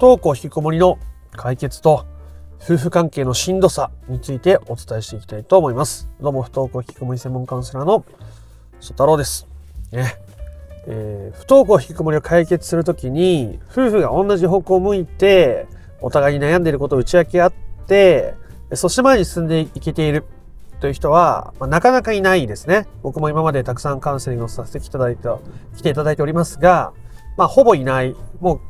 登校引きこもりの解決と夫婦関係のしんどさについてお伝えしていきたいと思います。どうも不登校引きこもり専門カウンセラーの曽太郎です。ね。えー、不登校引きこもりを解決するときに夫婦が同じ方向を向いてお互いに悩んでいることを打ち明け合ってそして前に進んでいけているという人は、まあ、なかなかいないですね。僕も今までたくさんカウンセリングをさせていただいて、来ていただいておりますが、まあ、ほぼいない。もう、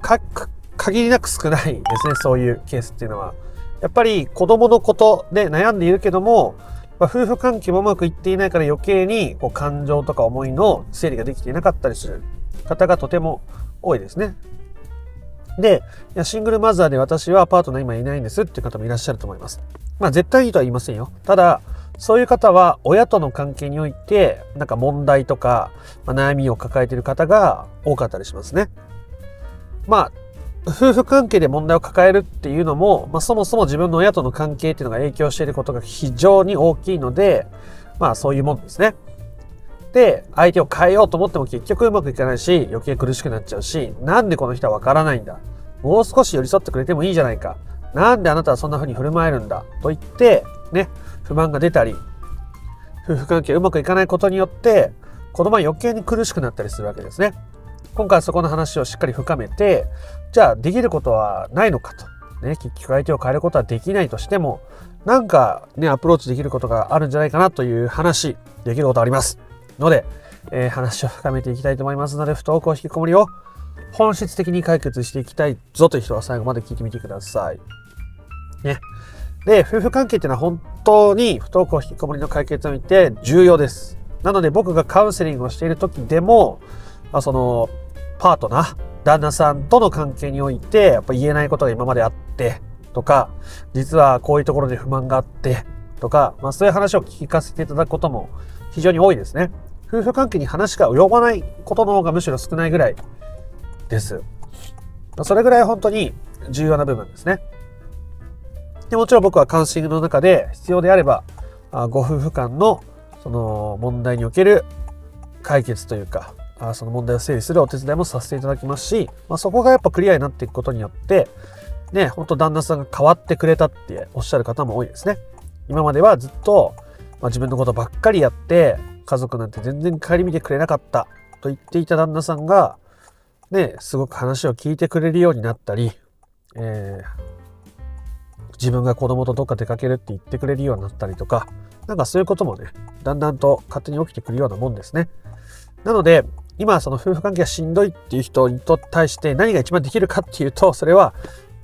限りなく少ないですね、そういうケースっていうのは。やっぱり子供のことで悩んでいるけども、まあ、夫婦関係もうまくいっていないから余計にこう感情とか思いの整理ができていなかったりする方がとても多いですね。で、シングルマザーで私はパートナー今いないんですっていう方もいらっしゃると思います。まあ絶対いいとは言いませんよ。ただ、そういう方は親との関係においてなんか問題とか、まあ、悩みを抱えている方が多かったりしますね。まあ夫婦関係で問題を抱えるっていうのも、まあ、そもそも自分の親との関係っていうのが影響していることが非常に大きいので、まあそういうもんですね。で、相手を変えようと思っても結局うまくいかないし、余計苦しくなっちゃうし、なんでこの人はわからないんだ？もう少し寄り添ってくれてもいいじゃないか。なんであなたはそんな風に振る舞えるんだ？と言って、ね、不満が出たり、夫婦関係うまくいかないことによって、子供は余計に苦しくなったりするわけですね。今回はそこの話をしっかり深めて、じゃあできることはないのかと。ね、結局相手を変えることはできないとしても、なんかね、アプローチできることがあるんじゃないかなという話、できることあります。ので、えー、話を深めていきたいと思いますので、不登校引きこもりを本質的に解決していきたいぞという人は最後まで聞いてみてください。ね。で、夫婦関係っていうのは本当に不登校引きこもりの解決において重要です。なので僕がカウンセリングをしている時でも、まあ、その、パートナー、旦那さんとの関係において、やっぱ言えないことが今まであって、とか、実はこういうところで不満があって、とか、まあそういう話を聞かせていただくことも非常に多いですね。夫婦関係に話が及ばないことの方がむしろ少ないぐらいです。それぐらい本当に重要な部分ですね。でもちろん僕はカウンセリングの中で必要であれば、ご夫婦間のその問題における解決というか、あその問題を整理するお手伝いもさせていただきますし、まあ、そこがやっぱクリアになっていくことによって、ね、ほんと旦那さんが変わってくれたっておっしゃる方も多いですね。今まではずっと、まあ、自分のことばっかりやって、家族なんて全然顧みてくれなかったと言っていた旦那さんが、ね、すごく話を聞いてくれるようになったり、えー、自分が子供とどっか出かけるって言ってくれるようになったりとか、なんかそういうこともね、だんだんと勝手に起きてくるようなもんですね。なので、今その夫婦関係がしんどいっていう人に対して何が一番できるかっていうと、それは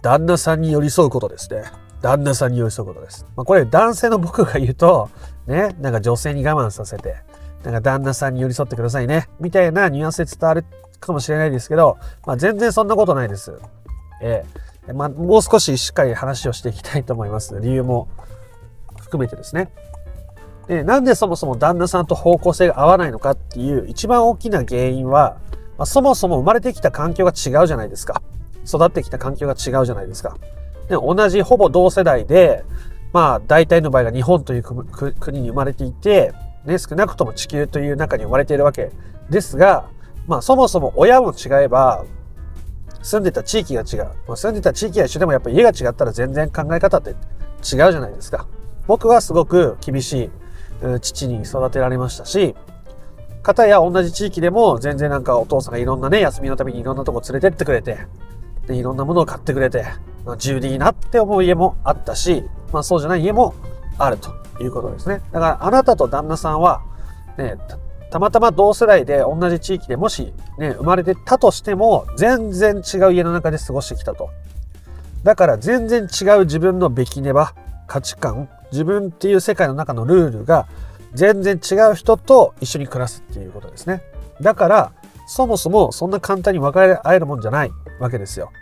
旦那さんに寄り添うことですね。旦那さんに寄り添うことです。まあ、これ男性の僕が言うと、ね、なんか女性に我慢させて、なんか旦那さんに寄り添ってくださいね、みたいなニュアンスで伝わるかもしれないですけど、まあ、全然そんなことないです。ええまあ、もう少ししっかり話をしていきたいと思います。理由も含めてですね。で、なんでそもそも旦那さんと方向性が合わないのかっていう一番大きな原因は、まあ、そもそも生まれてきた環境が違うじゃないですか。育ってきた環境が違うじゃないですか。で、同じほぼ同世代で、まあ大体の場合が日本という国に生まれていて、ね、少なくとも地球という中に生まれているわけですが、まあそもそも親も違えば、住んでた地域が違う。まあ、住んでた地域が一緒でもやっぱり家が違ったら全然考え方って違うじゃないですか。僕はすごく厳しい父に育てられましたし、方や同じ地域でも全然なんかお父さんがいろんなね、休みのためにいろんなとこ連れてってくれて、で、いろんなものを買ってくれて、まあ、自由でいいなって思う家もあったし、まあそうじゃない家もあるということですね。だからあなたと旦那さんは、ね、たまたま同世代で同じ地域でもしね、生まれてたとしても、全然違う家の中で過ごしてきたと。だから全然違う自分のべきねば、価値観、自分っていう世界の中のルールが全然違う人と一緒に暮らすっていうことですね。だから、そもそもそんな簡単に分かり合えるもんじゃないわけですよ。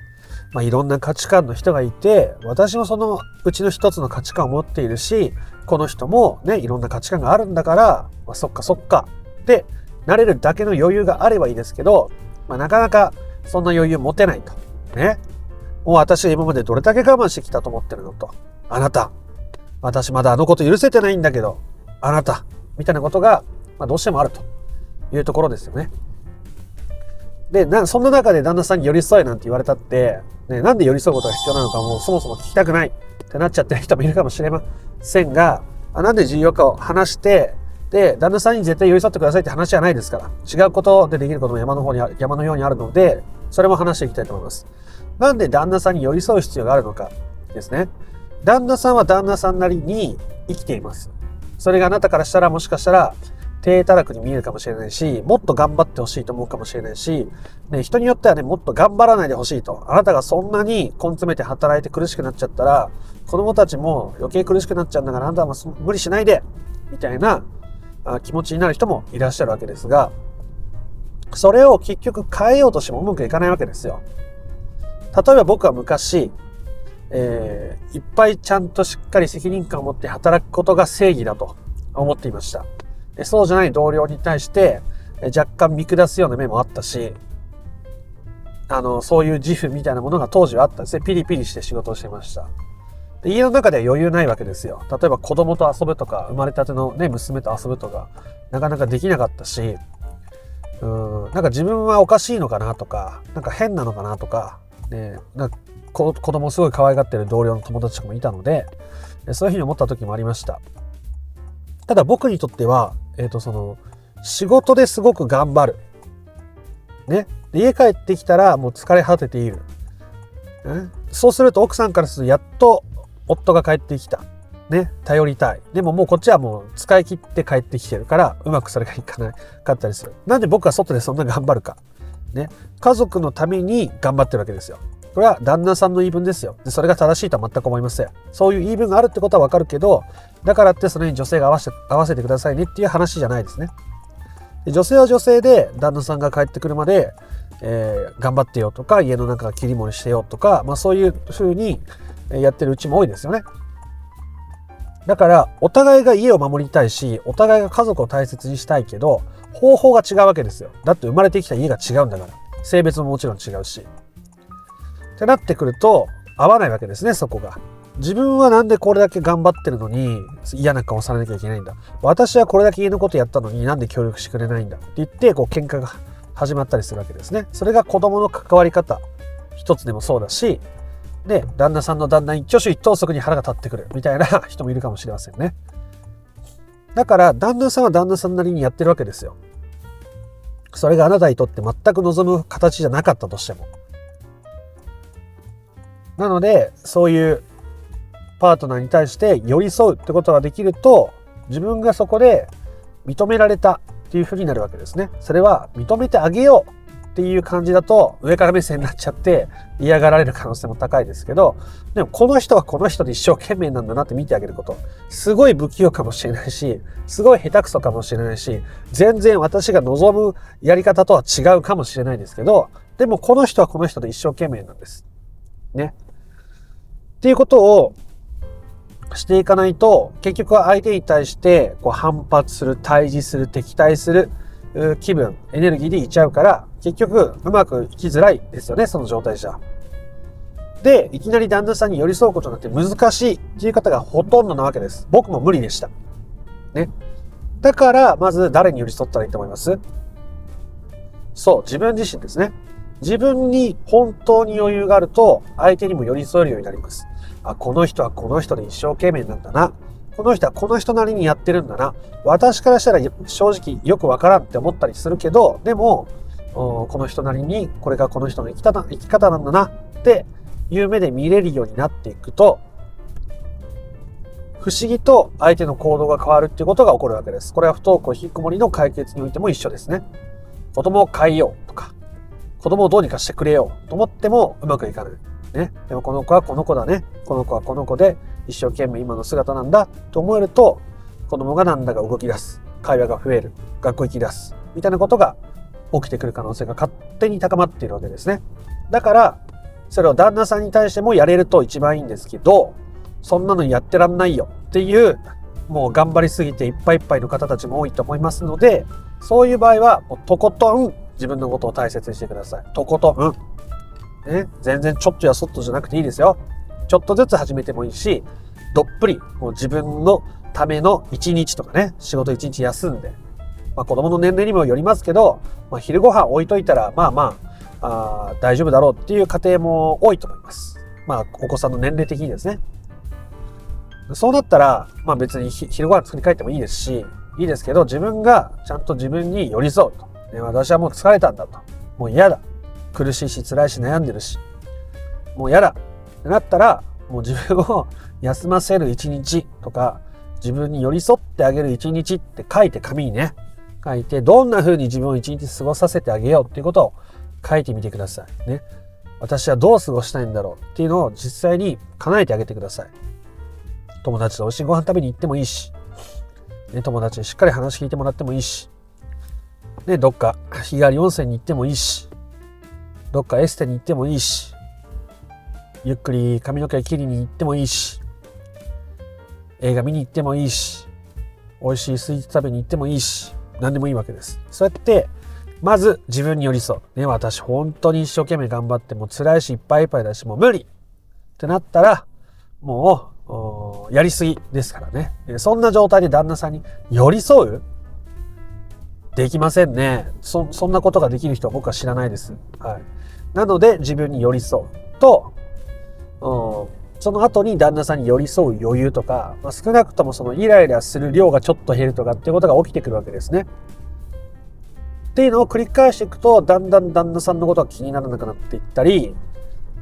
まあ、いろんな価値観の人がいて、私もそのうちの一つの価値観を持っているし、この人もね、いろんな価値観があるんだから、まあ、そっかそっかってなれるだけの余裕があればいいですけど、まあ、なかなかそんな余裕持てないと。ね。もう私は今までどれだけ我慢してきたと思ってるのと。あなた、私まだあのこと許せてないんだけど、あなた、みたいなことが、まあ、どうしてもあるというところですよね。で、な、そんな中で旦那さんに寄り添えなんて言われたって、ね、なんで寄り添うことが必要なのかもうそもそも聞きたくないってなっちゃってる人もいるかもしれませんが、あなんで重要かを話して、で、旦那さんに絶対寄り添ってくださいって話じゃないですから、違うことでできることも山の方に山のようにあるので、それも話していきたいと思います。なんで旦那さんに寄り添う必要があるのかですね。旦那さんは旦那さんなりに生きています。それがあなたからしたらもしかしたら低たらくに見えるかもしれないし、もっと頑張ってほしいと思うかもしれないし、ね、人によってはね、もっと頑張らないでほしいと。あなたがそんなに根詰めて働いて苦しくなっちゃったら、子供たちも余計苦しくなっちゃうんだから、あなたは無理しないで、みたいな気持ちになる人もいらっしゃるわけですが、それを結局変えようとしてもうまくいかないわけですよ。例えば僕は昔、えー、いっぱいちゃんとしっかり責任感を持って働くことが正義だと思っていました。そうじゃない同僚に対して若干見下すような面もあったし、あの、そういう自負みたいなものが当時はあったんですね。ピリピリして仕事をしてました。で家の中では余裕ないわけですよ。例えば子供と遊ぶとか、生まれたてのね、娘と遊ぶとか、なかなかできなかったし、うん、なんか自分はおかしいのかなとか、なんか変なのかなとか、ね、なんか子供すごい可愛がってる同僚の友達とかもいたので、そういうふうに思った時もありました。ただ僕にとっては、え、ー、と、その、仕事ですごく頑張る。ね。家帰ってきたらもう疲れ果てている。ね、そうすると奥さんからするとやっと夫が帰ってきた。ね。頼りたい。でももうこっちはもう使い切って帰ってきてるから、うまくそれがいかなかったりする。なんで僕は外でそんな頑張るか。ね。家族のために頑張ってるわけですよ。これは旦那さんの言い分ですよ。でそれが正しいとは全く思いません。そういう言い分があるってことはわかるけど、だからってそれに女性が合わせ合わせてくださいねっていう話じゃないですね。で女性は女性で旦那さんが帰ってくるまで、えー、頑張ってよとか、家の中が切り盛りしてよとか、まあそういう風にやってるうちも多いですよね。だから、お互いが家を守りたいし、お互いが家族を大切にしたいけど、方法が違うわけですよ。だって生まれてきた家が違うんだから。性別ももちろん違うし。ってなってくると、合わないわけですね、そこが。自分はなんでこれだけ頑張ってるのに嫌な顔されなきゃいけないんだ。私はこれだけ家のことやったのになんで協力してくれないんだって言って、こう喧嘩が始まったりするわけですね。それが子供の関わり方一つでもそうだし、で、旦那さんの旦那一挙手一投足に腹が立ってくるみたいな 人もいるかもしれませんね。だから、旦那さんは旦那さんなりにやってるわけですよ。それがあなたにとって全く望む形じゃなかったとしても。なので、そういうパートナーに対して寄り添うってことができると、自分がそこで認められたっていうふうになるわけですね。それは認めてあげようっていう感じだと上から目線になっちゃって嫌がられる可能性も高いですけど、でもこの人はこの人で一生懸命なんだなって見てあげること。すごい不器用かもしれないし、すごい下手くそかもしれないし、全然私が望むやり方とは違うかもしれないですけど、でもこの人はこの人で一生懸命なんです。ね。っていうことをしていかないと、結局は相手に対してこう反発する、対峙する、敵対する気分、エネルギーでいっちゃうから、結局うまくいきづらいですよね、その状態じゃ。で、いきなり旦那さんに寄り添うことなんて難しいっていう方がほとんどなわけです。僕も無理でした。ね。だから、まず誰に寄り添ったらいいと思います？そう、自分自身ですね。自分に本当に余裕があると、相手にも寄り添えるようになります。あ、この人はこの人で一生懸命なんだな。この人はこの人なりにやってるんだな。私からしたら正直よくわからんって思ったりするけど、でも、この人なりにこれがこの人の生き方生き方なんだなっていう目で見れるようになっていくと、不思議と相手の行動が変わるっていうことが起こるわけです。これは不登校引きこもりの解決においても一緒ですね。子供を変えようとか、子供をどうにかしてくれようと思ってもうまくいかない。ね。でもこの子はこの子だね。この子はこの子で一生懸命今の姿なんだと思えると、子供がなんだか動き出す。会話が増える。学校行き出す。みたいなことが起きてくる可能性が勝手に高まっているわけですね。だから、それを旦那さんに対してもやれると一番いいんですけど、そんなのやってらんないよっていう、もう頑張りすぎていっぱいいっぱいの方たちも多いと思いますので、そういう場合は、もうとことん自分のことを大切にしてください。とことん。ね、全然ちょっとやそっとじゃなくていいですよ。ちょっとずつ始めてもいいし、どっぷり、もう自分のための一日とかね、仕事一日休んで、まあ子供の年齢にもよりますけど、まあ昼ご飯置いといたら、まあまあ、あ大丈夫だろうっていう家庭も多いと思います。まあ、お子さんの年齢的にですね。そうなったら、まあ別に昼ご飯作り変えてもいいですし、いいですけど、自分がちゃんと自分に寄り添うと。ね、私はもう疲れたんだと。もう嫌だ。苦しいし、辛いし、悩んでるし。もう嫌だ。ってなったら、もう自分を 休ませる一日とか、自分に寄り添ってあげる一日って書いて紙にね、書いて、どんな風に自分を一日過ごさせてあげようっていうことを書いてみてください。ね。私はどう過ごしたいんだろうっていうのを実際に叶えてあげてください。友達と美味しいご飯食べに行ってもいいし、ね、友達にしっかり話聞いてもらってもいいし、ね、どっか日帰り温泉に行ってもいいし、どっかエステに行ってもいいし、ゆっくり髪の毛切りに行ってもいいし、映画見に行ってもいいし、美味しいスイーツ食べに行ってもいいし、何でもいいわけです。そうやって、まず自分に寄り添う。ね、私本当に一生懸命頑張っても辛いしいっぱいいっぱいだしもう無理ってなったら、もうやりすぎですからね。そんな状態で旦那さんに寄り添う？できませんね。そ、そんなことができる人は僕は知らないです。はい。なので自分に寄り添うと、その後に旦那さんに寄り添う余裕とか、まあ、少なくともそのイライラする量がちょっと減るとかっていうことが起きてくるわけですね。っていうのを繰り返していくと、だんだん旦那さんのことが気にならなくなっていったり、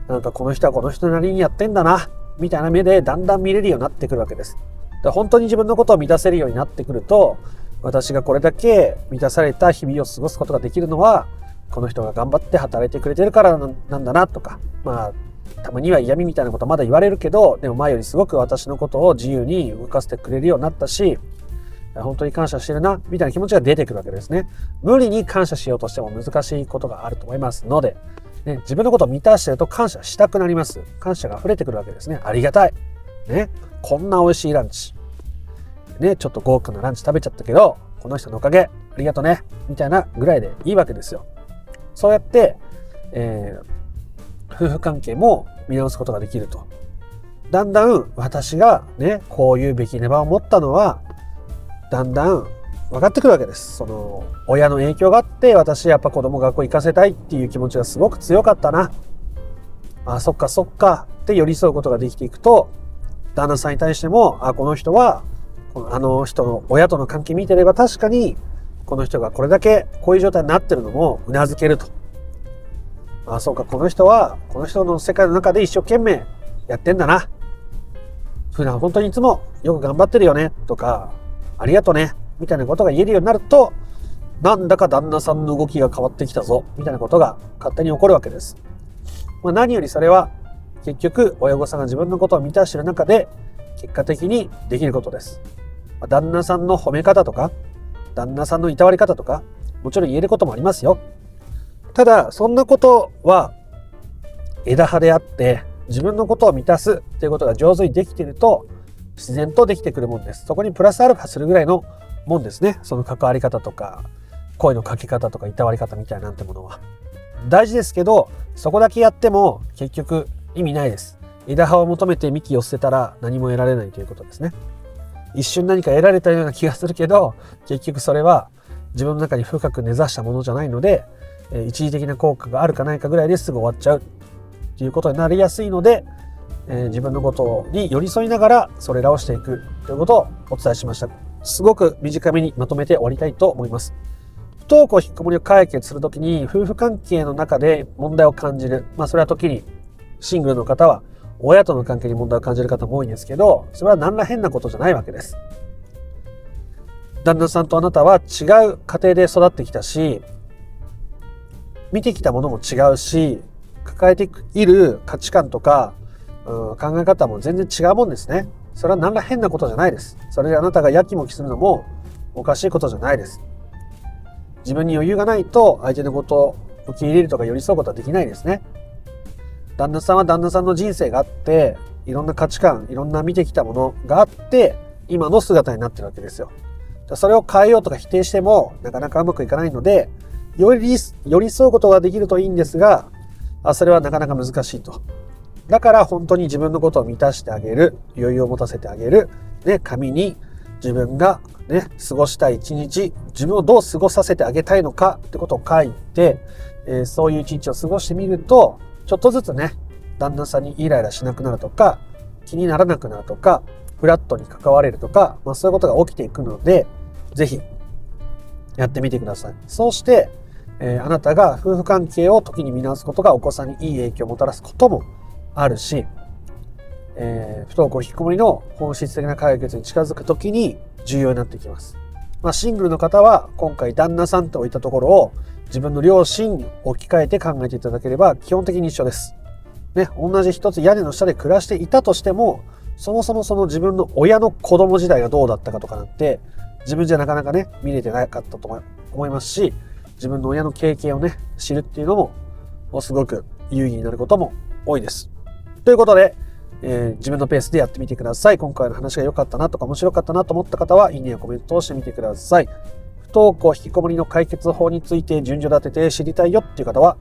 なんかこの人はこの人なりにやってんだなみたいな目でだんだん見れるようになってくるわけです。で本当に自分のことを満たせるようになってくると、私がこれだけ満たされた日々を過ごすことができるのは、この人が頑張って働いてくれてるからなんだなとか、まあ、たまには嫌味みたいなことまだ言われるけど、でも前よりすごく私のことを自由に動かせてくれるようになったし、本当に感謝してるな、みたいな気持ちが出てくるわけですね。無理に感謝しようとしても難しいことがあると思いますので、ね、自分のことを満たしてると感謝したくなります。感謝が溢れてくるわけですね。ありがたい。ね、こんな美味しいランチ。ね、ちょっと豪華なランチ食べちゃったけど、この人のおかげ、ありがとね。みたいなぐらいでいいわけですよ。そうやって、えー、夫婦関係も見直すことができると。だんだん私がね、こういうべきネバを持ったのは、だんだん分かってくるわけです。その、親の影響があって、私やっぱ子供学校行かせたいっていう気持ちがすごく強かったな。あ、そっかそっかって寄り添うことができていくと、旦那さんに対しても、あ、この人は、のあの人の親との関係見てれば確かに、この人がこれだけこういう状態になってるのも頷けると。あ、そうか、この人は、この人の世界の中で一生懸命やってんだな。普段本当にいつもよく頑張ってるよね、とか、ありがとね、みたいなことが言えるようになると、なんだか旦那さんの動きが変わってきたぞ、みたいなことが勝手に起こるわけです。まあ、何よりそれは、結局、親御さんが自分のことを満たしてる中で、結果的にできることです。まあ、旦那さんの褒め方とか、旦那さんのいたわり方とか、もちろん言えることもありますよ。ただ、そんなことは枝葉であって、自分のことを満たすっていうことが上手にできていると、自然とできてくるもんです。そこにプラスアルファするぐらいのもんですね。その関わり方とか、声のかけ方とか、いたわり方みたいなんてものは。大事ですけど、そこだけやっても結局意味ないです。枝葉を求めて幹を捨てたら何も得られないということですね。一瞬何か得られたような気がするけど、結局それは自分の中に深く根ざしたものじゃないので、一時的な効果があるかないかぐらいですぐ終わっちゃうということになりやすいので、え、自分のことに寄り添いながらそれらをしていくということをお伝えしました。すごく短めにまとめて終わりたいと思います。不登校引っこもりを解決するときに夫婦関係の中で問題を感じる。まあそれは時にシングルの方は親との関係に問題を感じる方も多いんですけど、それは何ら変なことじゃないわけです。旦那さんとあなたは違う家庭で育ってきたし、見てきたものも違うし、抱えている価値観とか、うん、考え方も全然違うもんですね。それは何ら変なことじゃないです。それであなたがやきもきするのもおかしいことじゃないです。自分に余裕がないと相手のことを受け入れるとか寄り添うことはできないですね。旦那さんは旦那さんの人生があって、いろんな価値観、いろんな見てきたものがあって、今の姿になってるわけですよ。それを変えようとか否定しても、なかなかうまくいかないので、より寄り添うことができるといいんですが、あそれはなかなか難しいと。だから本当に自分のことを満たしてあげる、余裕を持たせてあげる、ね、紙に自分がね、過ごしたい一日、自分をどう過ごさせてあげたいのかってことを書いて、えー、そういう一日を過ごしてみると、ちょっとずつね、旦那さんにイライラしなくなるとか、気にならなくなるとか、フラットに関われるとか、まあそういうことが起きていくので、ぜひやってみてください。そうして、えー、あなたが夫婦関係を時に見直すことがお子さんにいい影響をもたらすこともあるし、えー、不登校引きこもりの本質的な解決に近づく時に重要になってきます。まあ、シングルの方は今回旦那さんと置いたところを自分の両親に置き換えて考えていただければ基本的に一緒です。ね、同じ一つ屋根の下で暮らしていたとしても、そもそもその自分の親の子供時代がどうだったかとかなんて、自分じゃなかなかね、見れてなかったと思いますし、自分の親の経験をね、知るっていうのも、すごく有意義になることも多いです。ということで、えー、自分のペースでやってみてください。今回の話が良かったなとか面白かったなと思った方は、いいねやコメントをしてみてください。不登校引きこもりの解決法について順序立てて知りたいよっていう方は、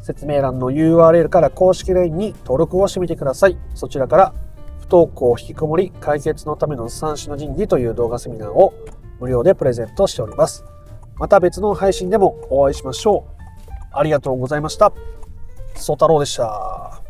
説明欄の URL から公式 LINE に登録をしてみてください。そちらから不登校引きこもり解決のための三種の神器という動画セミナーを無料でプレゼントしております。また別の配信でもお会いしましょう。ありがとうございました。ソ太郎でした。